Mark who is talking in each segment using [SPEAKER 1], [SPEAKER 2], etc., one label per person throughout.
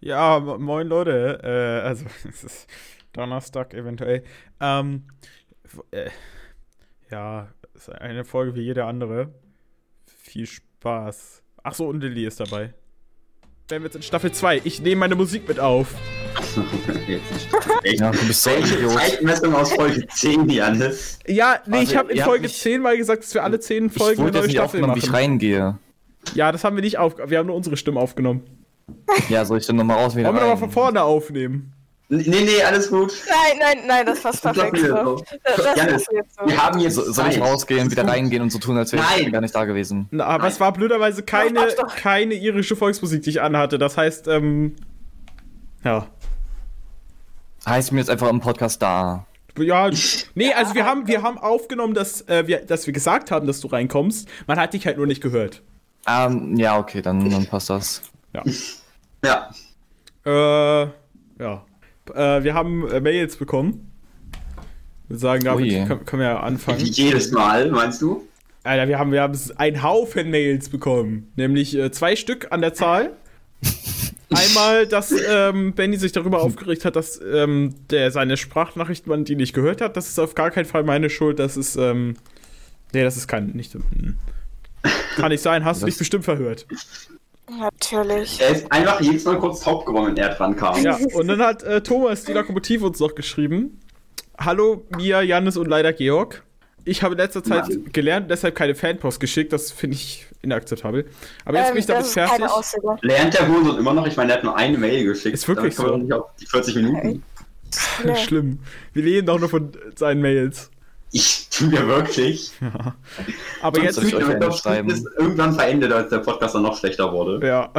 [SPEAKER 1] Ja, mo- moin Leute. Äh, also, es ist Donnerstag eventuell. Ähm, äh, ja, es ist eine Folge wie jede andere. Viel Spaß. Ach so, und Lilly ist dabei. Wären wir jetzt in Staffel 2. Ich nehme meine Musik mit auf.
[SPEAKER 2] Ja, du bist so Idiot.
[SPEAKER 3] Zeitmessung aus Folge 10, Janis?
[SPEAKER 1] Ja, nee,
[SPEAKER 2] Also,
[SPEAKER 1] ich habe in Folge
[SPEAKER 2] mich-
[SPEAKER 1] 10 mal gesagt, dass wir alle 10
[SPEAKER 2] Ich
[SPEAKER 1] Folgen eine
[SPEAKER 2] wurde
[SPEAKER 1] neue Staffel
[SPEAKER 2] aufgenommen, wie ich
[SPEAKER 1] machen.
[SPEAKER 2] reingehe.
[SPEAKER 1] Ja, das haben wir nicht auf. Wir haben nur unsere Stimme aufgenommen.
[SPEAKER 2] Ja, soll ich dann nochmal raus wieder
[SPEAKER 1] Wollen wir nochmal von vorne aufnehmen?
[SPEAKER 3] Nee, nee, alles gut.
[SPEAKER 4] Nein, nein, nein, das passt perfekt so. Das, das
[SPEAKER 3] Janis,
[SPEAKER 4] so.
[SPEAKER 3] Wir haben jetzt
[SPEAKER 2] So, soll ich rausgehen, wieder reingehen und so tun, als wäre
[SPEAKER 3] Nein.
[SPEAKER 2] ich gar nicht da gewesen?
[SPEAKER 1] Na, aber
[SPEAKER 3] Nein.
[SPEAKER 1] es war blöderweise keine,
[SPEAKER 4] doch, doch.
[SPEAKER 1] keine irische Volksmusik, die ich anhatte. Das heißt, ähm. Ja.
[SPEAKER 2] Heißt mir jetzt einfach im Podcast da.
[SPEAKER 1] Ja, nee, also wir haben, wir haben aufgenommen, dass, äh, wir, dass wir gesagt haben, dass du reinkommst. Man hat dich halt nur nicht gehört.
[SPEAKER 2] Ähm, ja, okay, dann, dann passt das.
[SPEAKER 1] Ja.
[SPEAKER 3] Ja.
[SPEAKER 1] Äh, ja. Äh, wir haben äh, Mails bekommen. Wir sagen, damit
[SPEAKER 2] Ui.
[SPEAKER 1] können, können wir ja anfangen.
[SPEAKER 3] Wie jedes Mal, meinst du?
[SPEAKER 1] Alter, wir haben, wir haben einen Haufen Mails bekommen. Nämlich äh, zwei Stück an der Zahl. Einmal, dass ähm, Benny sich darüber aufgeregt hat, dass ähm, der seine Sprachnachrichten, man die nicht gehört hat. Das ist auf gar keinen Fall meine Schuld. Das ist, ähm, nee, das ist kein, nicht, hm. kann nicht sein. Hast du dich bestimmt verhört.
[SPEAKER 4] Natürlich.
[SPEAKER 3] Er ist einfach jedes Mal kurz taub geworden, wenn er dran kam.
[SPEAKER 1] Ja, und dann hat äh, Thomas, die Lokomotive, uns noch geschrieben. Hallo, Mia, Jannis und leider Georg. Ich habe in letzter Zeit
[SPEAKER 3] Mann.
[SPEAKER 1] gelernt, deshalb keine Fanpost geschickt. Das finde ich inakzeptabel. Aber jetzt
[SPEAKER 4] Ähm,
[SPEAKER 1] bin ich damit fertig.
[SPEAKER 3] Lernt der Hurensohn immer noch? Ich meine, er hat nur eine Mail geschickt.
[SPEAKER 1] Ist wirklich so.
[SPEAKER 3] nicht auf die 40 Minuten.
[SPEAKER 4] Nee.
[SPEAKER 1] Schlimm. Wir leben doch nur von seinen Mails.
[SPEAKER 3] Ich tu mir wirklich.
[SPEAKER 1] Aber jetzt,
[SPEAKER 2] Soll ich
[SPEAKER 3] damit
[SPEAKER 2] eine
[SPEAKER 3] das
[SPEAKER 2] schreiben?
[SPEAKER 3] ist irgendwann verendet, als der Podcast dann noch schlechter wurde.
[SPEAKER 1] ja.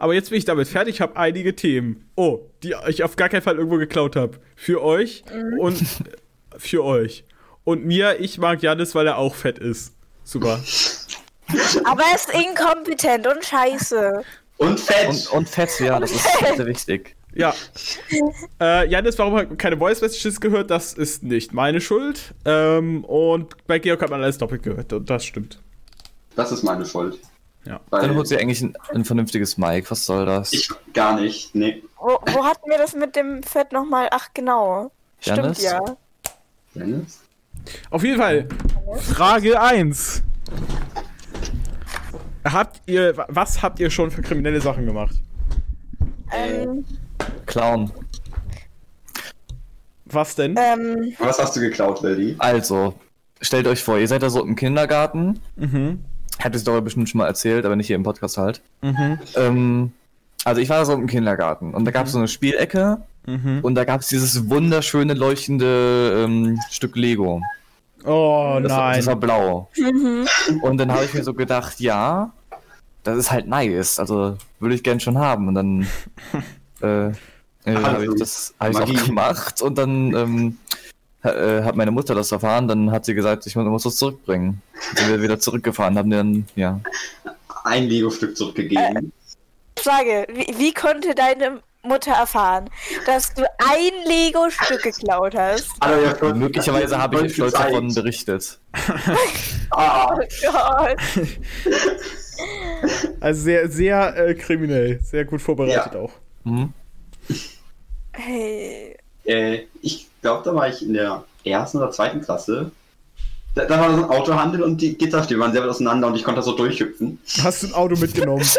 [SPEAKER 1] Aber jetzt bin ich damit fertig. Ich habe einige Themen. Oh, die ich auf gar keinen Fall irgendwo geklaut habe. Für euch und für euch. Und mir, ich mag Janis, weil er auch fett ist. Super.
[SPEAKER 4] Aber er ist inkompetent und scheiße.
[SPEAKER 3] Und fett.
[SPEAKER 2] Und, und fett, ja, das ist sehr wichtig.
[SPEAKER 1] Ja. Äh, Janis, warum hat man keine Voice Messages gehört? Das ist nicht meine Schuld. Ähm, und bei Georg hat man alles doppelt gehört. Und das stimmt.
[SPEAKER 3] das ist meine Schuld.
[SPEAKER 1] Ja.
[SPEAKER 3] Weil
[SPEAKER 2] Dann holt sie eigentlich ein, ein vernünftiges Mic, was soll das?
[SPEAKER 3] ich gar nicht. Nee.
[SPEAKER 4] Wo, wo hatten wir das mit dem Fett nochmal? Ach, genau.
[SPEAKER 2] Janis?
[SPEAKER 4] Stimmt ja.
[SPEAKER 3] Dennis?
[SPEAKER 1] Auf jeden Fall. Frage 1. Habt ihr, was habt ihr schon für kriminelle Sachen gemacht?
[SPEAKER 4] Ähm,
[SPEAKER 2] Clown.
[SPEAKER 1] Was denn?
[SPEAKER 4] ähm,
[SPEAKER 3] Was hast du geklaut, Lady?
[SPEAKER 2] Also, stellt euch vor, ihr seid da so im Kindergarten.
[SPEAKER 1] Mhm.
[SPEAKER 2] Hätte es darüber bestimmt schon mal erzählt, aber nicht hier im Podcast halt.
[SPEAKER 1] Mhm.
[SPEAKER 2] Ähm, also ich war so im Kindergarten und da gab es so eine Spielecke
[SPEAKER 1] Mhm.
[SPEAKER 2] und da gab es dieses wunderschöne leuchtende ähm, Stück Lego.
[SPEAKER 1] Oh
[SPEAKER 2] Das, war-
[SPEAKER 1] nein.
[SPEAKER 2] das war blau.
[SPEAKER 4] mhm.
[SPEAKER 2] Und dann habe ich mir so gedacht, ja, das ist halt nice. Also würde ich gern schon haben. Und dann äh, äh, habe ich das hab ich auch gemacht und dann ähm, äh, hat meine Mutter das erfahren. Dann hat sie gesagt, ich muss, das zurückbringen. Dann sind wir wieder zurückgefahren, haben dann, ja.
[SPEAKER 3] Ein Lego-Stück zurückgegeben.
[SPEAKER 4] Frage, wie, wie konnte deine Mutter erfahren, dass du ein Lego-Stück geklaut hast?
[SPEAKER 3] Aber ja, für-
[SPEAKER 2] Möglicherweise habe ich stolz
[SPEAKER 3] Zeit.
[SPEAKER 2] davon berichtet.
[SPEAKER 3] Ah,
[SPEAKER 4] Oh Gott.
[SPEAKER 1] Also sehr, sehr äh, kriminell. Sehr gut vorbereitet
[SPEAKER 3] Ja.
[SPEAKER 1] auch.
[SPEAKER 2] Hm?
[SPEAKER 4] Hey.
[SPEAKER 3] äh, ich glaube, da war ich in der ersten oder zweiten Klasse. Da, da war so ein Autohandel und die Gitterstäbe waren sehr weit auseinander und ich konnte da so durchhüpfen.
[SPEAKER 1] Hast du ein Auto mitgenommen?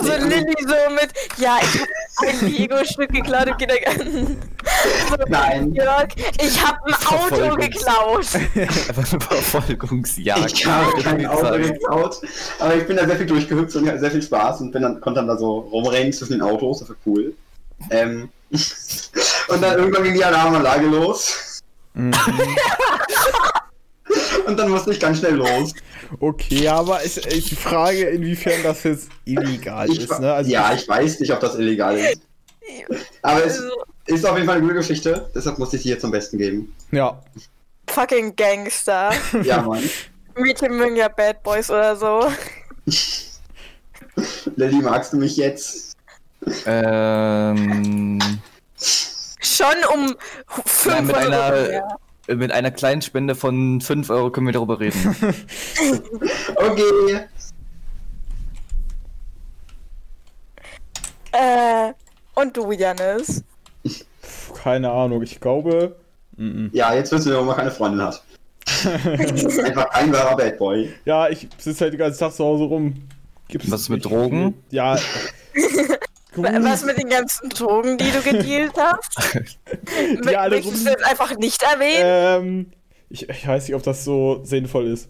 [SPEAKER 4] So Lilly so mit, ja, ich hab ein Lego-Stück geklaut im Kindergarten.
[SPEAKER 3] Nein.
[SPEAKER 4] Jörg, ich hab ein Auto geklaut.
[SPEAKER 2] Einfach eine Verfolgungsjagd.
[SPEAKER 3] Ich habe kein Auto geklaut, aber ich bin da sehr viel durchgehüpft und hatte sehr viel Spaß und bin dann, konnte dann da so rumrennen zwischen den Autos, das war cool. Ähm, und dann irgendwann ging die Alarmanlage los
[SPEAKER 1] Mhm.
[SPEAKER 3] und dann musste ich ganz schnell los.
[SPEAKER 1] Okay, aber ist, ist die Frage, inwiefern das jetzt illegal
[SPEAKER 3] Ich,
[SPEAKER 1] ist, ne? Also
[SPEAKER 3] ja, ich weiß nicht, ob das illegal ist. Aber es
[SPEAKER 4] Also,
[SPEAKER 3] ist auf jeden Fall eine gute Geschichte, deshalb musste ich sie hier zum Besten geben.
[SPEAKER 1] Ja.
[SPEAKER 4] fucking Gangster.
[SPEAKER 3] Ja, Mann.
[SPEAKER 4] Mädchen mögen ja Bad Boys oder so.
[SPEAKER 3] Lilly, magst du mich jetzt?
[SPEAKER 2] Ähm,
[SPEAKER 4] Schon um 5
[SPEAKER 2] Nein, mit einer-
[SPEAKER 4] mehr.
[SPEAKER 2] mit einer kleinen Spende von 5 Euro können wir darüber reden.
[SPEAKER 3] Okay.
[SPEAKER 4] Äh, und du, Janis?
[SPEAKER 1] Keine Ahnung, ich glaube. mhm.
[SPEAKER 3] Ja, jetzt wissen wir, warum man keine Freundin hat. Einfach ein wahrer Bad Boy.
[SPEAKER 1] Ja, ich sitze halt den ganzen Tag zu Hause rum. Gibt's
[SPEAKER 2] Was mit Drogen?
[SPEAKER 1] viel. Ja.
[SPEAKER 4] Was mit den ganzen Drogen, die du gedealt hast?
[SPEAKER 1] Die alle
[SPEAKER 4] Möchtest
[SPEAKER 1] rum-
[SPEAKER 4] du jetzt einfach nicht erwähnen?
[SPEAKER 1] ähm, ich, ich weiß nicht, ob das so sinnvoll ist.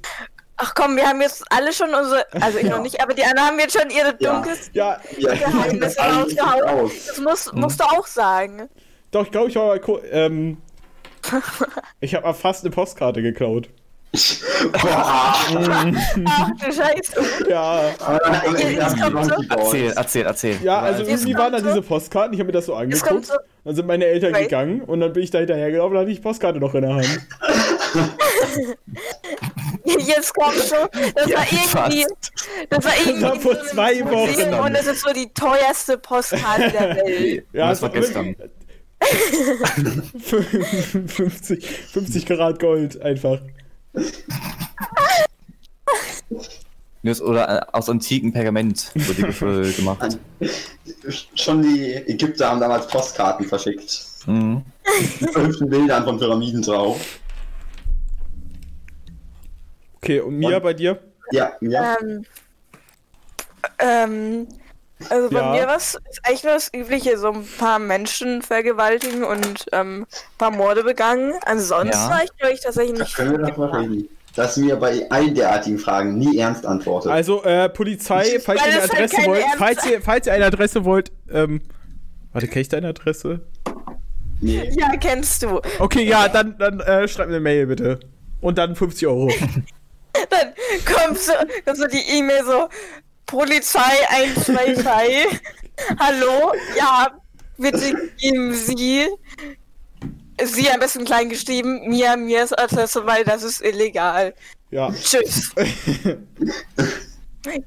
[SPEAKER 4] Ach komm, wir haben jetzt alle schon unsere, also ich
[SPEAKER 3] Ja.
[SPEAKER 4] noch nicht, aber die anderen haben jetzt schon ihre
[SPEAKER 3] Ja.
[SPEAKER 4] dunkles.
[SPEAKER 1] Ja,
[SPEAKER 3] Ja,
[SPEAKER 4] Geheimnisse
[SPEAKER 3] das alles
[SPEAKER 4] rausgehauen.
[SPEAKER 3] aus.
[SPEAKER 4] Das musst, musst du auch sagen.
[SPEAKER 1] Doch, ich glaube, ich war mal ko- ähm, Ich habe mal fast eine Postkarte geklaut.
[SPEAKER 3] Boah.
[SPEAKER 4] Ach du Scheiße.
[SPEAKER 1] Ja.
[SPEAKER 2] Erzähl, erzähl, erzähl.
[SPEAKER 1] Ja, also
[SPEAKER 4] Jetzt
[SPEAKER 1] irgendwie waren da diese Postkarten, ich habe mir das so
[SPEAKER 4] Jetzt kommt
[SPEAKER 1] angeguckt.
[SPEAKER 4] so,
[SPEAKER 1] Dann sind meine Eltern
[SPEAKER 4] Right.
[SPEAKER 1] gegangen und dann bin ich da hinterhergelaufen und hatte ich die Postkarte noch in der Hand.
[SPEAKER 4] jetzt kommt so, das
[SPEAKER 2] Ja,
[SPEAKER 4] war irgendwie, das war irgendwie
[SPEAKER 1] war vor zwei Wochen.
[SPEAKER 4] Und das ist so die teuerste Postkarte der Welt.
[SPEAKER 1] Ja,
[SPEAKER 2] das war gestern.
[SPEAKER 1] 50, 50 Karat Gold einfach.
[SPEAKER 2] Oder äh, aus antiken Pergament wurde die ge- gemacht.
[SPEAKER 3] Schon die Ägypter haben damals Postkarten verschickt.
[SPEAKER 2] Mhm.
[SPEAKER 3] Mit verhüpften Bildern von Pyramiden drauf.
[SPEAKER 1] Okay, und Mia
[SPEAKER 3] Und-
[SPEAKER 1] bei dir?
[SPEAKER 3] Ja, ja.
[SPEAKER 4] Ähm, ähm, also bei
[SPEAKER 1] Ja.
[SPEAKER 4] mir was ist eigentlich nur das Übliche, so ein paar Menschen vergewaltigen und ähm, ein paar Morde begangen. Ansonsten
[SPEAKER 2] Ja.
[SPEAKER 4] war ich, glaube ich, tatsächlich
[SPEAKER 3] Da
[SPEAKER 4] nicht.
[SPEAKER 3] können wir
[SPEAKER 4] viel
[SPEAKER 3] doch mal
[SPEAKER 4] gemacht.
[SPEAKER 3] reden. Dass mir bei allen derartigen Fragen nie ernst antwortet.
[SPEAKER 1] Also, äh, Polizei, falls ihr eine
[SPEAKER 4] es halt
[SPEAKER 1] wollt, falls ihr, falls ihr eine Adresse wollt, ähm, warte, kenn ich deine Adresse?
[SPEAKER 3] nee.
[SPEAKER 4] Ja, kennst du.
[SPEAKER 1] Okay, ja, dann, dann äh, schreibt eine Mail bitte. Und dann 50 Euro.
[SPEAKER 4] Dann kommt so, kommt so die E-Mail so, Polizei 123, hallo, ja, bitte geben Sie, Sie am besten klein geschrieben, mir, mir ist Adresse, weil das ist illegal.
[SPEAKER 1] Ja.
[SPEAKER 4] Tschüss.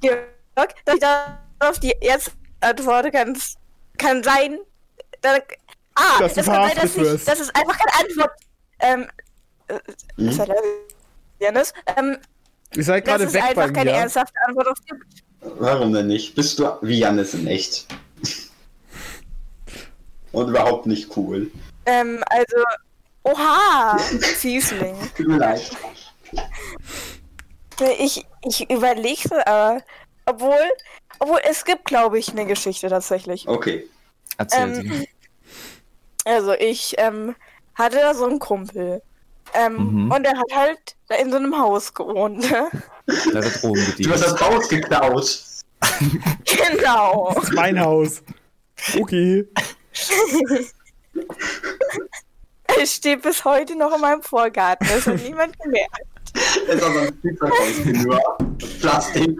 [SPEAKER 4] Georg, dass ich darauf die jetzt antworte, kann, kann sein, da, ah,
[SPEAKER 1] Dass
[SPEAKER 4] das kann sein, dass, ich,
[SPEAKER 1] wirst.
[SPEAKER 4] das ist einfach keine Antwort, ähm, äh,
[SPEAKER 3] Hm?
[SPEAKER 4] Janis? Ähm,
[SPEAKER 1] Ihr seid
[SPEAKER 4] dass
[SPEAKER 1] gerade
[SPEAKER 4] es
[SPEAKER 1] weg bei
[SPEAKER 4] einfach keine
[SPEAKER 1] mir.
[SPEAKER 4] ernsthafte Antwort auf gibt.
[SPEAKER 3] Warum denn nicht? Bist du wie Jannis in echt? Und überhaupt nicht cool.
[SPEAKER 4] Ähm, also, oha, Fiesling.
[SPEAKER 3] Tut mir leid.
[SPEAKER 4] Ich, ich überlege, aber, obwohl, obwohl, es gibt, glaube ich, eine Geschichte tatsächlich.
[SPEAKER 3] Okay.
[SPEAKER 2] Erzähl
[SPEAKER 4] Ähm,
[SPEAKER 2] sie.
[SPEAKER 4] Also, ich, ähm, hatte da so einen Kumpel. Ähm,
[SPEAKER 2] Mhm.
[SPEAKER 4] und der hat halt da in so einem Haus gewohnt. ne?
[SPEAKER 2] Da Drogen
[SPEAKER 3] Du hast das Haus geklaut.
[SPEAKER 4] genau.
[SPEAKER 1] Das ist mein Haus. Okay.
[SPEAKER 4] Es steht bis heute noch in meinem Vorgarten. Das hat niemand gemerkt.
[SPEAKER 3] Das ist aber ein nur. Plastik.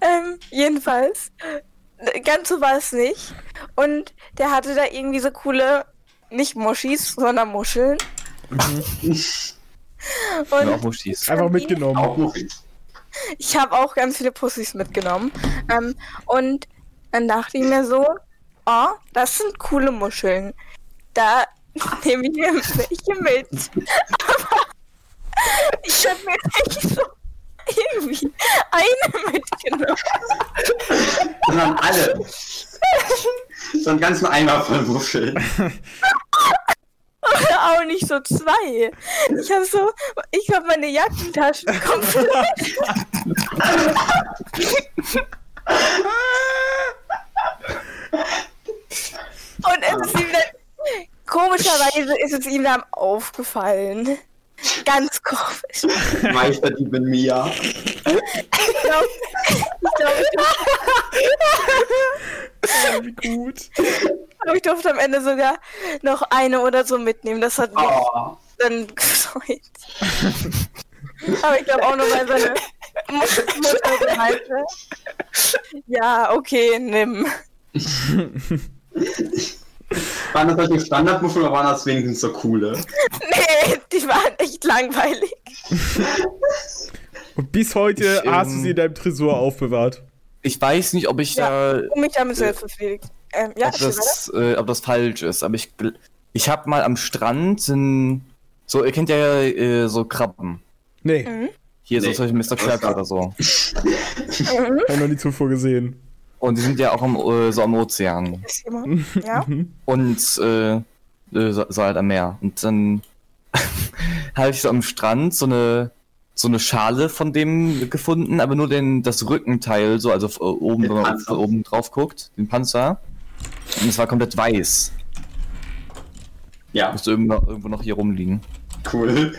[SPEAKER 4] Ähm, jedenfalls, ganz so war es nicht. Und der hatte da irgendwie so coole, nicht Muschis, sondern Muscheln.
[SPEAKER 2] Auch
[SPEAKER 4] Und
[SPEAKER 2] Muschis.
[SPEAKER 1] Einfach
[SPEAKER 3] Auch
[SPEAKER 1] mitgenommen.
[SPEAKER 3] Muffis.
[SPEAKER 4] ich habe auch ganz viele Pussys mitgenommen. Ähm, und dann dachte ich mir so, oh, das sind coole Muscheln. Da nehme ich mir welche mit. Aber ich habe mir nicht so irgendwie eine mitgenommen.
[SPEAKER 3] Sondern alle. So einen ganzen Eimer voll Muscheln.
[SPEAKER 4] Nicht so zwei. Ich habe so, ich habe meine Jackentaschen komplett. Und es ist ihm dann, komischerweise ist es ihm dann aufgefallen. Ganz komisch.
[SPEAKER 3] Meisterdiebin Mia.
[SPEAKER 4] Ich glaube, ich, glaub, ich,
[SPEAKER 1] Oh, wie gut.
[SPEAKER 4] Glaub, ich durfte am Ende sogar noch eine oder so mitnehmen. Das hat mich
[SPEAKER 3] Oh.
[SPEAKER 4] dann gefreut. Aber ich glaube auch nur, weil seine Mu- Mutter meinte. Ja, okay, nimm.
[SPEAKER 3] Waren das solche Standardmuscheln oder waren das wenigstens so coole?
[SPEAKER 4] Nee, die waren echt langweilig.
[SPEAKER 1] Und bis heute
[SPEAKER 2] Ich,
[SPEAKER 1] hast du
[SPEAKER 2] ähm,
[SPEAKER 1] sie in deinem Tresor aufbewahrt.
[SPEAKER 2] Ich weiß nicht, ob ich
[SPEAKER 4] Ja.
[SPEAKER 2] da
[SPEAKER 4] Um mich damit selbst befriedigt. Ähm, ja,
[SPEAKER 2] ob das, äh, ob das falsch ist, aber ich, ich habe mal am Strand sind, so, ihr kennt ja äh, so Krabben.
[SPEAKER 1] Nee.
[SPEAKER 4] Mhm.
[SPEAKER 2] Hier
[SPEAKER 3] Nee.
[SPEAKER 2] so solche Mr. Krabs
[SPEAKER 3] Das-
[SPEAKER 2] oder so.
[SPEAKER 4] Mhm.
[SPEAKER 1] Hab noch nie zuvor gesehen.
[SPEAKER 2] Und die sind ja auch im, äh, so am Ozean.
[SPEAKER 4] Ist jemand? Ja.
[SPEAKER 2] Und äh, äh, so, so halt am Meer. Und dann habe ich so am Strand so eine so eine Schale von dem gefunden, aber nur den das Rückenteil, so also äh, oben,
[SPEAKER 3] Den
[SPEAKER 2] wenn man
[SPEAKER 3] Panzer.
[SPEAKER 2] oben drauf guckt, den Panzer. Und es war komplett weiß.
[SPEAKER 3] Ja,
[SPEAKER 2] Müsste irgendwo, irgendwo noch hier rumliegen.
[SPEAKER 3] cool.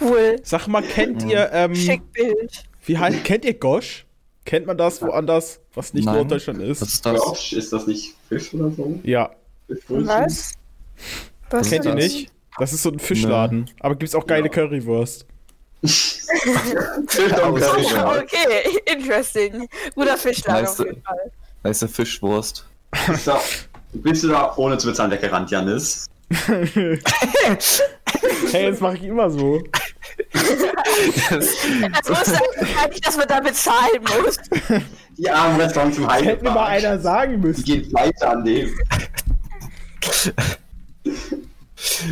[SPEAKER 4] Cool.
[SPEAKER 1] Sag mal, kennt ihr, ähm,
[SPEAKER 4] Schick Bild.
[SPEAKER 1] wie heißt, kennt ihr Gosh? Kennt man das woanders, was nicht
[SPEAKER 2] Nein.
[SPEAKER 1] Norddeutschland
[SPEAKER 2] Was
[SPEAKER 1] ist?
[SPEAKER 2] ist das?
[SPEAKER 3] Gosh, ist das nicht Fisch oder so?
[SPEAKER 1] Ja?
[SPEAKER 4] Was? Was
[SPEAKER 1] kennt ihr
[SPEAKER 2] das?
[SPEAKER 1] nicht? Das ist so ein Fischladen. Aber gibt's auch geile
[SPEAKER 3] Ja.
[SPEAKER 1] Currywurst.
[SPEAKER 4] Okay, interesting. Guter Fischladen auf jeden Fall.
[SPEAKER 2] Da ist eine Fischwurst.
[SPEAKER 3] Bist du, bist du da ohne zu bezahlen weggerannt, Janis?
[SPEAKER 1] Hey, das mache ich immer so.
[SPEAKER 4] Das muss sagen, nicht, dass man da bezahlen muss.
[SPEAKER 3] Die armen Restaurants zum Heim.
[SPEAKER 1] Hätte mir mal einer sagen
[SPEAKER 3] Die
[SPEAKER 1] müssen.
[SPEAKER 3] gehen weiter an dem.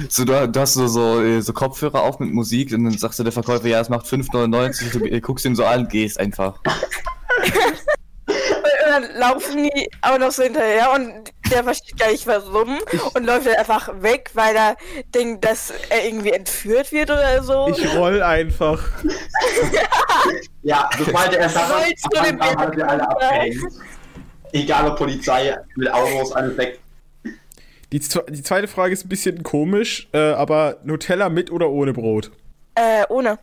[SPEAKER 2] So, du, du hast so, so, äh, so Kopfhörer auf mit Musik und dann sagst du der Verkäufer, ja, es macht 5,99, du äh, guckst ihn so an, gehst einfach.
[SPEAKER 4] Laufen die auch noch so hinterher und der versteht gar nicht warum und läuft dann einfach weg, weil er denkt, dass er irgendwie entführt wird oder so.
[SPEAKER 1] Ich roll einfach.
[SPEAKER 3] Ja, sobald er
[SPEAKER 4] den
[SPEAKER 3] haben wir alle abgehängt. Egal ob Polizei, mit Autos, alles weg.
[SPEAKER 1] Die, die zweite Frage ist ein bisschen komisch, äh, aber Nutella mit oder ohne Brot?
[SPEAKER 4] Äh, ohne.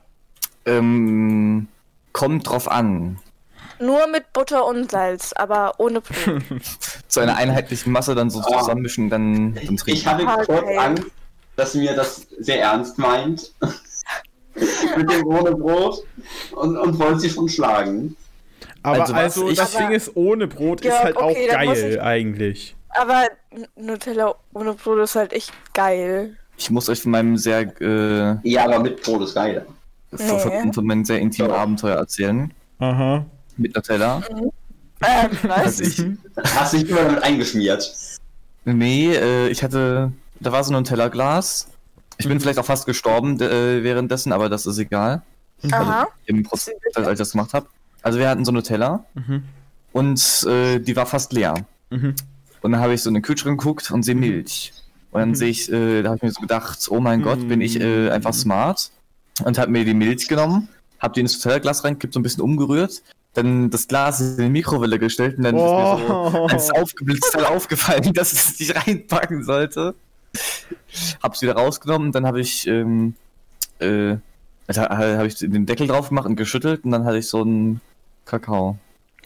[SPEAKER 2] Ähm, kommt drauf an.
[SPEAKER 4] Nur mit Butter und Salz, aber ohne Brot.
[SPEAKER 2] Zu einer einheitlichen Masse dann so
[SPEAKER 3] Ah.
[SPEAKER 2] zusammenmischen, dann, dann
[SPEAKER 3] Ich
[SPEAKER 2] trinken.
[SPEAKER 3] hatte
[SPEAKER 4] Okay.
[SPEAKER 3] kurz Angst, dass mir das sehr ernst meint. mit dem ohne Brot und, und wollte sie schon schlagen.
[SPEAKER 1] Aber
[SPEAKER 2] Also
[SPEAKER 1] also,
[SPEAKER 2] ich-
[SPEAKER 1] das Ding ist, ohne Brot
[SPEAKER 4] Ja,
[SPEAKER 1] ist halt
[SPEAKER 4] okay,
[SPEAKER 1] auch geil
[SPEAKER 4] ich-
[SPEAKER 1] eigentlich.
[SPEAKER 4] aber Nutella ohne Brot ist halt echt geil.
[SPEAKER 2] Ich muss euch von meinem sehr, äh,
[SPEAKER 3] Ja, aber mit Brot ist geiler.
[SPEAKER 2] von, von, von meinem sehr intimen. Abenteuer erzählen.
[SPEAKER 1] Aha.
[SPEAKER 2] Mit Nutella.
[SPEAKER 4] Ähm, was?
[SPEAKER 2] Also ich,
[SPEAKER 3] Hast dich immer damit eingeschmiert.
[SPEAKER 2] nee, äh, ich hatte, da war so ein Nutella-Glas. Ich bin vielleicht auch fast gestorben äh, währenddessen, aber das ist egal.
[SPEAKER 4] Aha.
[SPEAKER 2] Im Prozess, als ich das gemacht habe. Also wir hatten so Nutella
[SPEAKER 1] Mhm.
[SPEAKER 2] und äh, die war fast leer.
[SPEAKER 1] Mhm.
[SPEAKER 2] Und dann habe ich so in den Kühlschrank geguckt und sehe Milch. Und dann
[SPEAKER 1] Mhm.
[SPEAKER 2] sehe ich, äh, da habe ich mir so gedacht, oh mein Gott, bin ich äh,
[SPEAKER 1] Mhm.
[SPEAKER 2] einfach smart. Und habe mir die Milch genommen, habe die ins Nutella-Glas reingekippt, so ein bisschen umgerührt, dann das Glas in die Mikrowelle gestellt und dann ist mir so
[SPEAKER 1] Oh.
[SPEAKER 2] als aufgeblitzt halt aufgefallen, dass ich es nicht reinpacken sollte. Hab's wieder rausgenommen dann habe ich, ähm, äh, also, habe ich den Deckel drauf gemacht und geschüttelt und dann hatte ich so einen Kakao,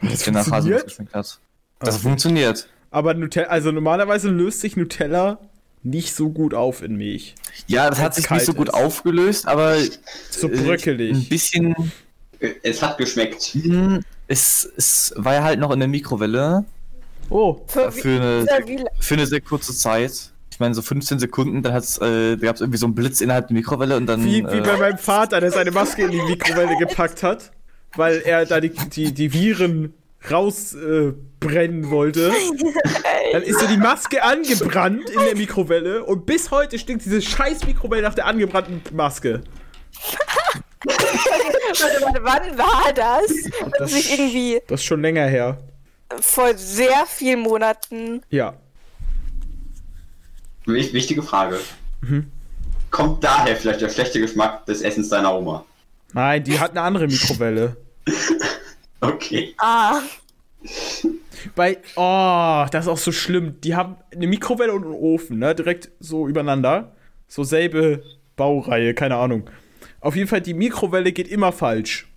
[SPEAKER 1] Das funktioniert?
[SPEAKER 2] Das
[SPEAKER 1] Okay.
[SPEAKER 2] funktioniert.
[SPEAKER 1] Aber Nutella, also normalerweise löst sich Nutella nicht so gut auf in Milch.
[SPEAKER 2] Ja, das hat sich nicht so gut
[SPEAKER 1] ist.
[SPEAKER 2] aufgelöst, aber
[SPEAKER 1] So
[SPEAKER 2] äh, ein
[SPEAKER 1] bröckelig.
[SPEAKER 2] bisschen,
[SPEAKER 3] Es hat geschmeckt.
[SPEAKER 2] hm, es, es war ja halt noch in der Mikrowelle
[SPEAKER 1] Oh.
[SPEAKER 4] Für,
[SPEAKER 2] für eine,
[SPEAKER 4] für
[SPEAKER 2] eine sehr kurze Zeit. Ich meine, so 15 Sekunden, dann hat's, äh, da gab es irgendwie so einen Blitz innerhalb der Mikrowelle und dann.
[SPEAKER 1] Wie, wie
[SPEAKER 2] äh,
[SPEAKER 1] bei meinem Vater, der seine Maske in die Mikrowelle gepackt hat, weil er da die, die, die Viren rausbrennen äh, wollte. Dann ist so die Maske angebrannt in der Mikrowelle und bis heute stinkt diese scheiß Mikrowelle nach der angebrannten Maske.
[SPEAKER 4] warte, warte, wann war das?
[SPEAKER 1] Das-
[SPEAKER 4] ich irgendwie
[SPEAKER 1] Das ist schon länger her.
[SPEAKER 4] vor sehr vielen Monaten.
[SPEAKER 1] Ja.
[SPEAKER 3] Wich- Wichtige Frage.
[SPEAKER 1] Mhm.
[SPEAKER 3] Kommt daher vielleicht der schlechte Geschmack des Essens deiner Oma?
[SPEAKER 1] Nein, die hat eine andere Mikrowelle.
[SPEAKER 3] Okay.
[SPEAKER 4] Ah,
[SPEAKER 1] Bei, oh, das ist auch so schlimm. Die haben eine Mikrowelle und einen Ofen, ne? Direkt so übereinander. So selbe Baureihe, keine Ahnung. Auf jeden Fall, die Mikrowelle geht immer falsch.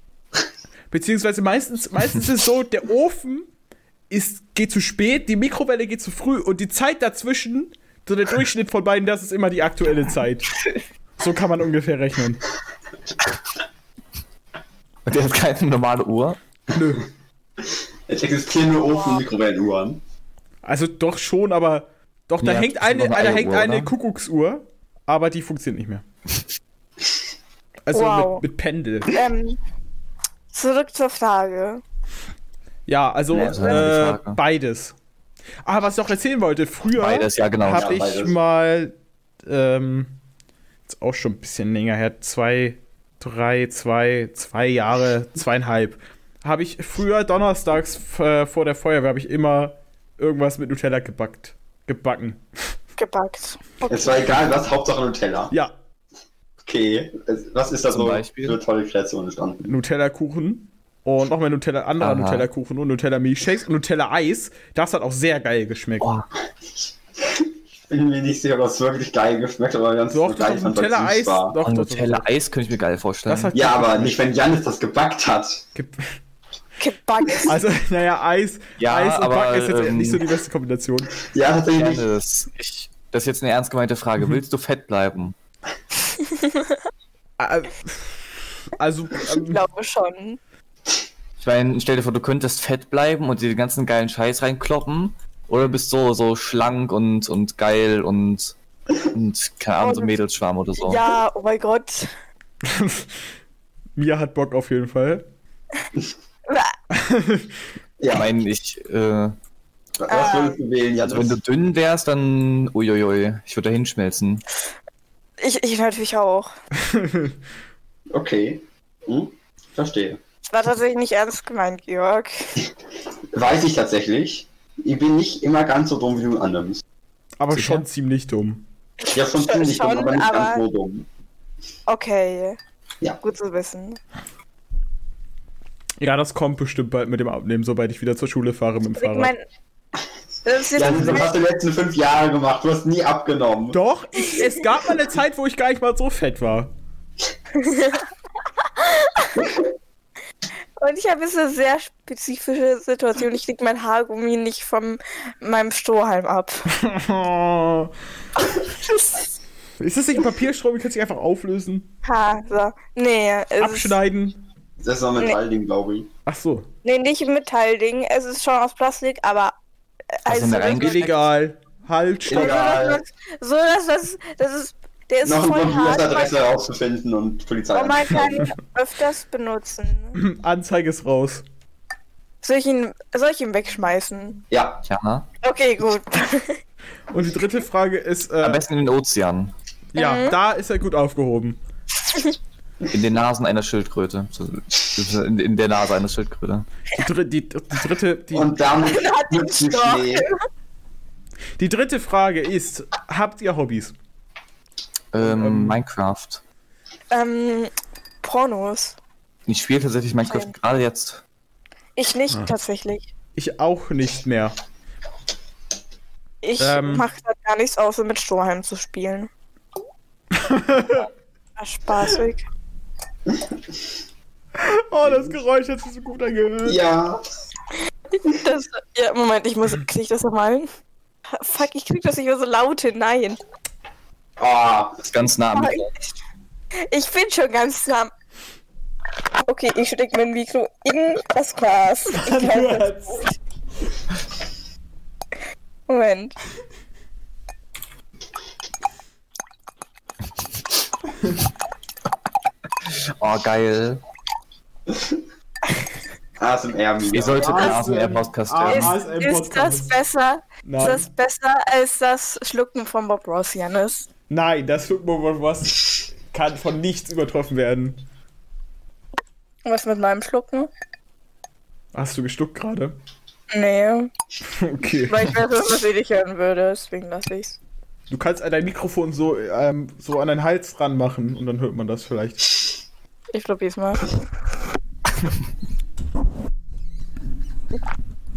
[SPEAKER 1] Beziehungsweise meistens, meistens ist es so, der Ofen ist, geht zu spät, die Mikrowelle geht zu früh und die Zeit dazwischen, so der Durchschnitt von beiden, das ist immer die aktuelle Zeit. So kann man ungefähr rechnen.
[SPEAKER 2] Und der hat keine normale Uhr.
[SPEAKER 1] Nö.
[SPEAKER 3] Es existieren nur Ofen- und Mikrowellenuhren.
[SPEAKER 1] Also doch schon, aber doch, da
[SPEAKER 2] Ja,
[SPEAKER 1] hängt eine,
[SPEAKER 2] eine
[SPEAKER 1] da hängt eine? Kuckucksuhr, aber die funktioniert nicht mehr. Also
[SPEAKER 4] Wow.
[SPEAKER 1] mit, mit Pendel.
[SPEAKER 4] ähm, zurück zur Frage.
[SPEAKER 1] Ja, also
[SPEAKER 2] Ja,
[SPEAKER 1] äh,
[SPEAKER 2] Frage.
[SPEAKER 1] beides. Ah, was ich noch erzählen wollte, früher
[SPEAKER 2] Beides, ja genau.
[SPEAKER 1] habe
[SPEAKER 3] Ja,
[SPEAKER 1] ich
[SPEAKER 3] beides.
[SPEAKER 1] mal, ähm, ist auch schon ein bisschen länger her, zwei, drei, zwei, zwei Jahre, zweieinhalb, habe ich früher donnerstags äh, vor der Feuerwehr habe ich immer irgendwas mit Nutella gebackt. Gebacken.
[SPEAKER 4] Gebackt.
[SPEAKER 3] Es war egal, was, Hauptsache Nutella.
[SPEAKER 1] Ja,
[SPEAKER 3] Okay, was ist da
[SPEAKER 2] Zum
[SPEAKER 3] so
[SPEAKER 2] Beispiel?
[SPEAKER 3] für tolle Kreation entstanden?
[SPEAKER 1] Nutella-Kuchen. Und noch mehr Nutella, anderer
[SPEAKER 2] Aha.
[SPEAKER 1] Nutella-Kuchen und Nutella-Milchshakes und Nutella-Eis. Das hat auch sehr geil geschmeckt.
[SPEAKER 2] Oh,
[SPEAKER 3] Ich bin mir nicht sicher, ob es wirklich geil geschmeckt hat, aber ganz
[SPEAKER 1] Doch,
[SPEAKER 3] geil
[SPEAKER 1] das
[SPEAKER 3] weil es
[SPEAKER 1] Nutella-Eis. Doch, doch,
[SPEAKER 2] Nutella-Eis könnte ich mir geil vorstellen.
[SPEAKER 1] Das
[SPEAKER 3] Ja, aber nicht, wenn Janis das gebackt hat.
[SPEAKER 1] Ge-
[SPEAKER 4] Gebackt.
[SPEAKER 1] Also, naja, Eis,
[SPEAKER 2] Ja,
[SPEAKER 1] Eis und
[SPEAKER 2] aber,
[SPEAKER 1] Backen ist jetzt
[SPEAKER 2] ähm,
[SPEAKER 1] nicht so die beste Kombination.
[SPEAKER 3] Ja, tatsächlich.
[SPEAKER 2] Janis, ich, das ist jetzt eine ernst gemeinte Frage. Willst du fett bleiben?
[SPEAKER 1] Äh, Also,
[SPEAKER 4] Ich
[SPEAKER 1] ähm,
[SPEAKER 4] glaube schon.
[SPEAKER 2] Ich meine, stell dir vor, du könntest fett bleiben und dir den ganzen geilen Scheiß reinkloppen. Oder bist so, so schlank und, und geil und, und keine Ahnung, so
[SPEAKER 4] Oh,
[SPEAKER 2] Mädelsschwarm oder so.
[SPEAKER 4] Ja, oh mein Gott.
[SPEAKER 1] Mia hat Bock auf jeden Fall.
[SPEAKER 3] Ja,
[SPEAKER 2] Ich meine, ich, äh,
[SPEAKER 3] was würdest du wählen,
[SPEAKER 2] also wenn du dünn wärst, dann, uiuiui, ich würde da hinschmelzen.
[SPEAKER 4] Ich, ich natürlich auch.
[SPEAKER 3] Okay. Hm? Verstehe.
[SPEAKER 4] Das war tatsächlich nicht ernst gemeint, Georg.
[SPEAKER 3] Weiß ich tatsächlich. Ich bin nicht immer ganz so dumm, wie du annimmst.
[SPEAKER 1] Aber
[SPEAKER 2] Sicher?
[SPEAKER 1] schon ziemlich dumm.
[SPEAKER 3] Ja, schon
[SPEAKER 4] Schon,
[SPEAKER 3] ziemlich dumm, aber nicht
[SPEAKER 4] aber-
[SPEAKER 3] ganz so dumm.
[SPEAKER 4] Okay.
[SPEAKER 3] Ja.
[SPEAKER 4] Gut zu wissen.
[SPEAKER 1] Ja, das kommt bestimmt bald mit dem Abnehmen, sobald ich wieder zur Schule fahre mit dem
[SPEAKER 4] Ich
[SPEAKER 1] Fahrrad.
[SPEAKER 4] mein, das
[SPEAKER 3] Janis, das hast du die letzten fünf Jahre gemacht. Du hast nie abgenommen.
[SPEAKER 1] Doch, ich, es gab mal eine Zeit, wo ich gar nicht mal so fett war.
[SPEAKER 4] Und ich habe jetzt eine sehr spezifische Situation. Ich leg mein Haargummi nicht von meinem Strohhalm ab.
[SPEAKER 1] Ist das nicht ein Papierstrom? Ich kann sich einfach auflösen,
[SPEAKER 4] Ha, so. Nee, es ist,
[SPEAKER 1] abschneiden.
[SPEAKER 3] Das ist so ein Metallding, glaube ich.
[SPEAKER 1] Ach so.
[SPEAKER 4] nee, nicht ein Metallding. Es ist schon aus Plastik, aber wirklich-
[SPEAKER 2] Reingesteckt?
[SPEAKER 1] Illegal. Halt, stopp.
[SPEAKER 3] Illegal.
[SPEAKER 4] So, dass das, das ist, der ist
[SPEAKER 3] Noch
[SPEAKER 4] voll hart. Man,
[SPEAKER 3] Adresse herauszufinden und Polizei.
[SPEAKER 4] und man kann öfters benutzen.
[SPEAKER 1] Anzeige ist raus.
[SPEAKER 4] Soll ich ihn, soll ich ihn wegschmeißen?
[SPEAKER 3] Ja,
[SPEAKER 2] Ja.
[SPEAKER 4] Okay, gut.
[SPEAKER 1] Und die dritte Frage ist,
[SPEAKER 2] Am
[SPEAKER 1] äh,
[SPEAKER 2] besten in den Ozean.
[SPEAKER 1] ja,
[SPEAKER 4] Mhm.
[SPEAKER 1] da ist er gut aufgehoben.
[SPEAKER 2] In den Nasen einer Schildkröte. In, in der Nase einer Schildkröte.
[SPEAKER 1] Die, dr die, die dritte, die,
[SPEAKER 3] und dann
[SPEAKER 4] Hat Stock.
[SPEAKER 3] Schnee.
[SPEAKER 1] die dritte Frage ist: Habt ihr Hobbys?
[SPEAKER 2] Ähm,
[SPEAKER 1] Ähm.
[SPEAKER 2] Minecraft.
[SPEAKER 4] Ähm, Pornos.
[SPEAKER 2] Ich spiele tatsächlich Minecraft
[SPEAKER 4] Nein.
[SPEAKER 2] gerade jetzt.
[SPEAKER 4] Ich nicht
[SPEAKER 1] Ah.
[SPEAKER 4] tatsächlich.
[SPEAKER 1] Ich auch nicht mehr.
[SPEAKER 4] Ich
[SPEAKER 1] Ähm.
[SPEAKER 4] mache da gar nichts außer mit Strohhalm zu spielen. Spaßig.
[SPEAKER 1] Oh, das Geräusch hat sich so gut angehört.
[SPEAKER 3] Ja.
[SPEAKER 4] Das, ja, Moment, ich muss. Krieg ich das nochmal? Fuck, ich krieg das nicht mehr so laut hinein.
[SPEAKER 3] Oh,
[SPEAKER 2] Das ist ganz nah am Mikro.
[SPEAKER 4] Ich, bin schon ganz nah. Okay, ich stecke mein Mikro in das Glas. Moment.
[SPEAKER 2] Oh, geil.
[SPEAKER 3] ASMR
[SPEAKER 2] Ihr solltet einen
[SPEAKER 1] Ah,
[SPEAKER 2] ASMR-Podcast hören.
[SPEAKER 4] Ist, das besser?
[SPEAKER 1] Nein.
[SPEAKER 4] Ist das besser als das Schlucken von Bob Ross, Janis?
[SPEAKER 1] Nein, das Flugmodell was kann von nichts übertroffen werden.
[SPEAKER 4] Was mit meinem Schlucken?
[SPEAKER 1] Hast du gestuckt gerade?
[SPEAKER 4] Nee,
[SPEAKER 1] Okay.
[SPEAKER 4] weil ich weiß, was ich nicht hören würde, deswegen lasse ich's.
[SPEAKER 1] Du kannst dein Mikrofon so, ähm, so an deinen Hals ranmachen und dann hört man das vielleicht.
[SPEAKER 4] Ich probier's mal.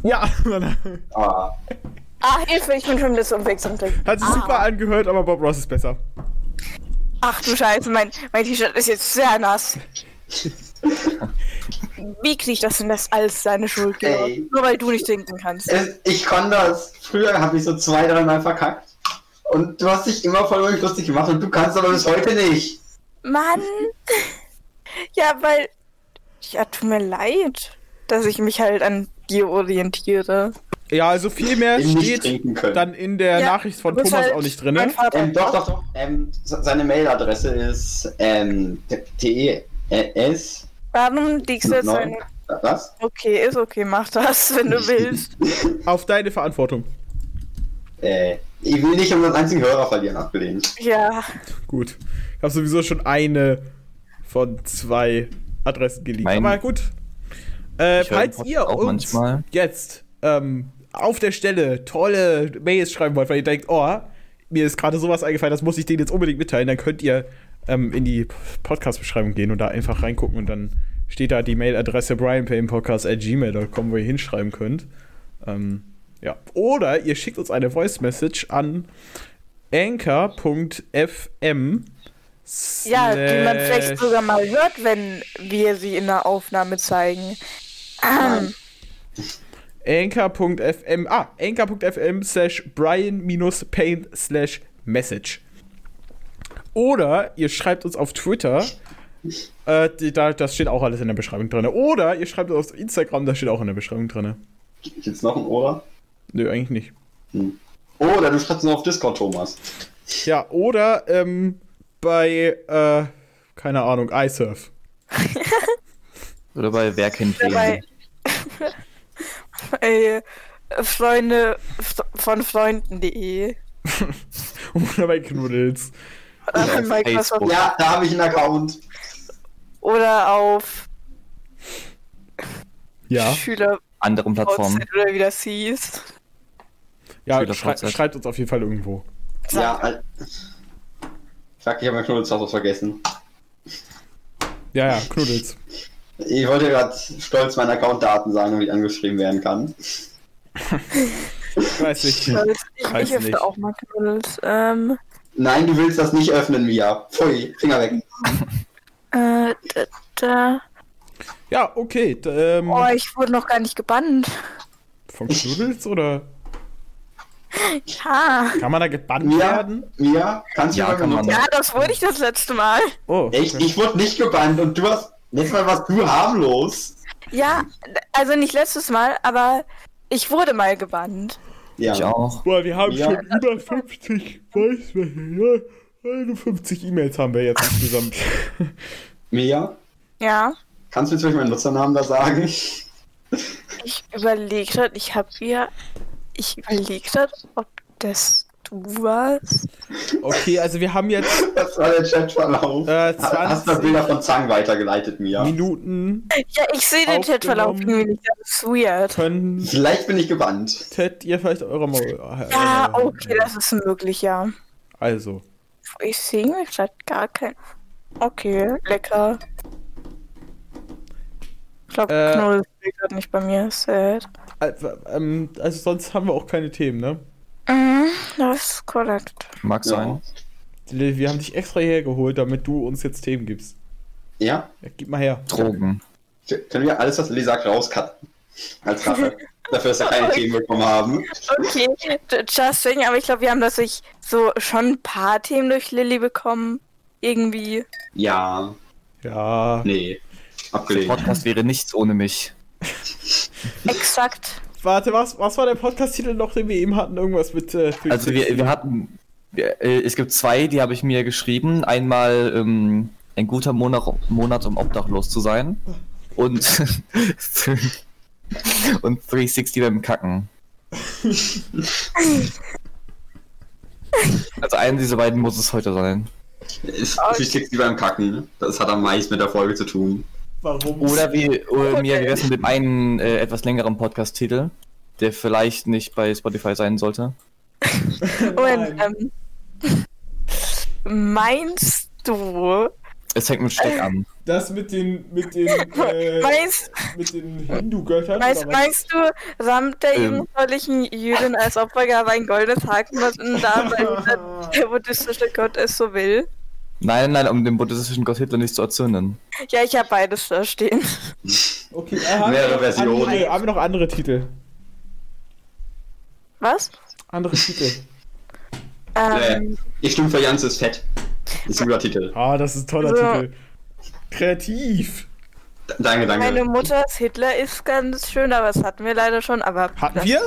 [SPEAKER 1] Ja,
[SPEAKER 3] Ah,
[SPEAKER 4] Ah, Hilfe, ich bin schon Weg zum Trick.
[SPEAKER 1] hat sich super angehört, aber Bob Ross ist besser.
[SPEAKER 4] Ach du Scheiße, mein, mein T-Shirt ist jetzt sehr nass. Wie krieg ich das denn das als deine Schuld, Georg?
[SPEAKER 3] Ey.
[SPEAKER 4] Nur weil du nicht trinken kannst.
[SPEAKER 3] ich konnte das. Früher habe ich so zwei, dreimal verkackt. Und du hast dich immer voll lustig gemacht und du kannst aber bis heute nicht.
[SPEAKER 4] Mann! Ja, weil. Ja, tut mir leid, dass ich mich halt an dir orientiere.
[SPEAKER 1] Ja, also viel mehr steht dann in der
[SPEAKER 4] Ja,
[SPEAKER 1] Nachricht von Thomas
[SPEAKER 4] halt
[SPEAKER 1] auch nicht drin.
[SPEAKER 3] Ähm, doch, doch, doch. Ähm, se- seine Mailadresse ist ähm, T-E-S.
[SPEAKER 4] Warum liegst du jetzt
[SPEAKER 3] Neun. Was?
[SPEAKER 4] Okay, ist okay, mach das, wenn du willst.
[SPEAKER 1] Auf deine Verantwortung.
[SPEAKER 3] Äh, ich will nicht um das einzige Hörer verlieren, abgelehnt.
[SPEAKER 4] Ja,
[SPEAKER 1] Gut. Ich habe sowieso schon eine von zwei Adressen geleakt.
[SPEAKER 2] Mein-
[SPEAKER 1] Aber gut. Äh, falls ihr uns
[SPEAKER 2] manchmal.
[SPEAKER 1] jetzt ähm, auf der Stelle tolle Mails schreiben wollt, weil ihr denkt, oh, mir ist gerade sowas eingefallen, das muss ich denen jetzt unbedingt mitteilen, dann könnt ihr ähm, in die Podcast-Beschreibung gehen und da einfach reingucken und dann steht da die Mailadresse brianpainpodcast.gmail.com, wo ihr hinschreiben könnt. Ähm, ja. Oder ihr schickt uns eine Voice-Message an anchor.fm
[SPEAKER 4] Ja, die man vielleicht sogar mal hört, wenn wir sie in der Aufnahme zeigen. Ähm,
[SPEAKER 1] anchor.fm, ah, anchor.fm slash brian-paint slash message. Oder ihr schreibt uns auf Twitter, äh, die, da, das steht auch alles in der Beschreibung drin. Oder ihr schreibt uns auf Instagram, das steht auch in der Beschreibung drin.
[SPEAKER 3] Gibt's noch ein Oder?
[SPEAKER 1] Nö, eigentlich nicht.
[SPEAKER 3] Oder du schreibst nur auf Discord, Thomas.
[SPEAKER 1] Ja, oder ähm, bei, äh, keine Ahnung, iSurf.
[SPEAKER 2] Oder bei Wer kennt wen?
[SPEAKER 4] äh, Freunde von Freunden.de.
[SPEAKER 1] Oder bei Knuddels.
[SPEAKER 4] Oder
[SPEAKER 2] auf
[SPEAKER 4] Microsoft.
[SPEAKER 3] Ja, da habe ich einen Account.
[SPEAKER 4] Oder auf
[SPEAKER 1] Ja,
[SPEAKER 4] Schüler
[SPEAKER 2] Anderen Plattformen.
[SPEAKER 4] oder wie das hieß.
[SPEAKER 1] ja schrei schreibt uns auf jeden Fall irgendwo.
[SPEAKER 3] Ja, Al- Fuck, ich habe mein Knuddelswasser vergessen.
[SPEAKER 1] Ja, ja, Knuddels.
[SPEAKER 3] Ich wollte gerade stolz meine Accountdaten sagen, damit ich angeschrieben werden kann.
[SPEAKER 1] Ich weiß nicht.
[SPEAKER 4] Ich,
[SPEAKER 1] Weiß
[SPEAKER 4] ich öffne
[SPEAKER 1] nicht.
[SPEAKER 4] auch mal Knuddels. Ähm,
[SPEAKER 3] Nein, du willst das nicht öffnen, Mia. Pfui, Finger weg.
[SPEAKER 4] äh, da, da.
[SPEAKER 1] Ja, okay. d- Ähm,
[SPEAKER 4] Oh, ich wurde noch gar nicht gebannt.
[SPEAKER 1] von Knuddels oder
[SPEAKER 4] Ja.
[SPEAKER 1] kann man da gebannt
[SPEAKER 3] Mia,
[SPEAKER 1] werden?
[SPEAKER 3] Mia, kannst du
[SPEAKER 2] Ja, kann man.
[SPEAKER 4] Ja, das wurde ich das letzte Mal.
[SPEAKER 1] Oh,
[SPEAKER 3] Echt? Ich wurde nicht gebannt und du hast. Letztes Mal warst du harmlos.
[SPEAKER 4] Ja, also nicht letztes Mal, aber ich wurde mal gebannt.
[SPEAKER 3] Ja.
[SPEAKER 2] Ich auch.
[SPEAKER 1] Boah, wir haben
[SPEAKER 3] Ja.
[SPEAKER 1] schon über 50 Voicemail. Ja, 51 E-Mails haben wir jetzt insgesamt.
[SPEAKER 3] Mia,
[SPEAKER 4] Ja.
[SPEAKER 3] kannst du mir jetzt meinen Nutzernamen da sagen?
[SPEAKER 4] Ich überlegt hat, ich habe hier. Ich überlegt hat, ob das du warst.
[SPEAKER 1] Okay, also wir haben jetzt
[SPEAKER 3] Das war der Chatverlauf.
[SPEAKER 1] äh,
[SPEAKER 3] Hast du
[SPEAKER 1] 20
[SPEAKER 3] Bilder von Zang weitergeleitet, Mia?
[SPEAKER 1] Minuten.
[SPEAKER 4] Ja, ich sehe den Chatverlauf nicht. Das ist weird.
[SPEAKER 3] Vielleicht bin ich gebannt.
[SPEAKER 1] ihr vielleicht eure Maul.
[SPEAKER 4] Ja,
[SPEAKER 1] äh,
[SPEAKER 4] okay, das ist möglich, ja.
[SPEAKER 1] Also.
[SPEAKER 4] Ich sehe mir gerade gar kein. Okay, lecker. Ich glaube,
[SPEAKER 1] Äh.
[SPEAKER 4] Knuddels steht gerade nicht bei mir. Sad.
[SPEAKER 1] äh, ähm, also sonst haben wir auch keine Themen, ne?
[SPEAKER 4] Mhm, das ist korrekt.
[SPEAKER 2] Mag sein.
[SPEAKER 1] Wir haben dich extra hierher geholt, damit du uns jetzt Themen gibst.
[SPEAKER 3] Ja?
[SPEAKER 1] Ja, gib mal her.
[SPEAKER 2] Drogen.
[SPEAKER 3] Können wir alles, was Lilly sagt, rauscutten? Als Rache. Dafür, dass wir keine Themen bekommen haben.
[SPEAKER 4] Okay, j- just saying, aber ich glaube, wir haben das sich so schon ein paar Themen durch Lilly bekommen. Irgendwie.
[SPEAKER 3] Ja,
[SPEAKER 1] Ja.
[SPEAKER 3] nee.
[SPEAKER 2] Der
[SPEAKER 3] Abgelehnt.
[SPEAKER 2] Podcast wäre nichts ohne mich.
[SPEAKER 4] Exakt.
[SPEAKER 1] Warte, was, was war der Podcast-Titel noch, den wir eben hatten? Irgendwas mit. Äh,
[SPEAKER 2] Also wir, wir hatten, wir, äh, es gibt zwei, die habe ich mir geschrieben. Einmal ähm, ein guter Monat, Monat, um obdachlos zu sein. Und, und 360 beim Kacken. Also einen dieser beiden muss es heute sein.
[SPEAKER 3] Ist wichtig wie beim Kacken. Das hat am meisten mit der Folge zu tun.
[SPEAKER 1] Warum?
[SPEAKER 2] Oder wie, oder mir wäre es mit dem einen äh, etwas längeren Podcast-Titel, der vielleicht nicht bei Spotify sein sollte.
[SPEAKER 4] Und ähm, meinst du,
[SPEAKER 2] Es fängt mit Steck an.
[SPEAKER 1] Das mit den. mit den. Äh,
[SPEAKER 4] meinst,
[SPEAKER 1] mit den Hindu-Göttern?
[SPEAKER 4] meinst, meinst du, samt der
[SPEAKER 2] Ähm.
[SPEAKER 4] jugendlichen Jüdin als Opfergabe ein goldenes Hakenband da, weil der buddhistische Gott es so will?
[SPEAKER 2] Nein, nein, um den buddhistischen Gott Hitler nicht zu erzürnen.
[SPEAKER 4] Ja, ich habe beides da stehen.
[SPEAKER 1] Okay, äh, haben,
[SPEAKER 3] Mehrere
[SPEAKER 1] wir
[SPEAKER 3] Versionen.
[SPEAKER 1] andere, haben wir noch andere Titel?
[SPEAKER 4] Was?
[SPEAKER 1] Andere Titel.
[SPEAKER 4] Ähm,
[SPEAKER 3] Ich stimme für Jans ist fett. Ist ein guter Titel.
[SPEAKER 1] Ah, das ist ein toller
[SPEAKER 4] So.
[SPEAKER 1] Titel. Kreativ.
[SPEAKER 3] D- Danke,
[SPEAKER 4] meine
[SPEAKER 3] danke.
[SPEAKER 4] Mutters Hitler ist ganz schön, aber das hatten wir leider schon. Aber
[SPEAKER 1] Hatten
[SPEAKER 4] das-
[SPEAKER 1] wir?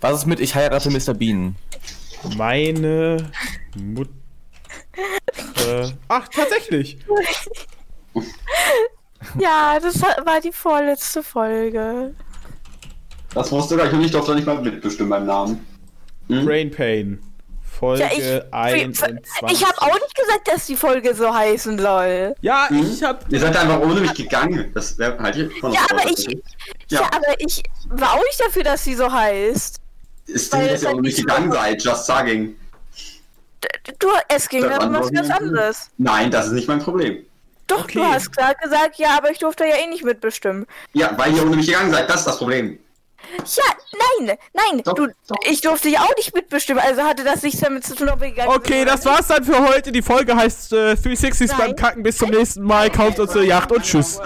[SPEAKER 2] Was ist mit Ich heirate Mr. Bean?
[SPEAKER 1] Meine Mutter. Ach, tatsächlich.
[SPEAKER 4] Ja, das war die vorletzte Folge.
[SPEAKER 3] Das wusste ich noch nicht, ich durfte nicht mal mitbestimmen beim Namen. Hm?
[SPEAKER 1] Brain Pain. Folge
[SPEAKER 4] Ja, ich-
[SPEAKER 1] 21.
[SPEAKER 4] Ich habe auch nicht gesagt, dass die Folge so heißen soll.
[SPEAKER 1] Ja,
[SPEAKER 3] Mhm.
[SPEAKER 1] ich hab.
[SPEAKER 3] Ihr seid einfach ohne mich gegangen. Das wäre halt hier von
[SPEAKER 4] Ja,
[SPEAKER 3] uns
[SPEAKER 4] aber ich-
[SPEAKER 3] Ja.
[SPEAKER 4] Ja, aber ich war auch nicht dafür, dass sie so heißt.
[SPEAKER 3] Ist
[SPEAKER 4] es
[SPEAKER 3] dass ihr ohne mich
[SPEAKER 4] nicht
[SPEAKER 3] gegangen seid, just saying.
[SPEAKER 4] Du, es ging
[SPEAKER 3] Das
[SPEAKER 4] dann um was ganz anderes.
[SPEAKER 3] Nein, das ist nicht mein Problem.
[SPEAKER 4] Doch,
[SPEAKER 1] Okay.
[SPEAKER 4] du hast klar gesagt, ja, aber ich durfte ja eh nicht mitbestimmen.
[SPEAKER 3] Ja, weil ihr ohne mich gegangen seid, das ist das Problem.
[SPEAKER 4] Ja, nein, nein,
[SPEAKER 3] Doch,
[SPEAKER 4] du,
[SPEAKER 3] doch.
[SPEAKER 4] ich durfte ja auch nicht mitbestimmen, also hatte das nichts damit zu tun, ob wir gegangen
[SPEAKER 1] Okay,
[SPEAKER 4] sind
[SPEAKER 1] das war's dann für heute. Die Folge heißt äh, 360s
[SPEAKER 4] Nein.
[SPEAKER 1] beim Kacken. Bis zum nächsten Mal. Kauft uns eine Yacht und tschüss.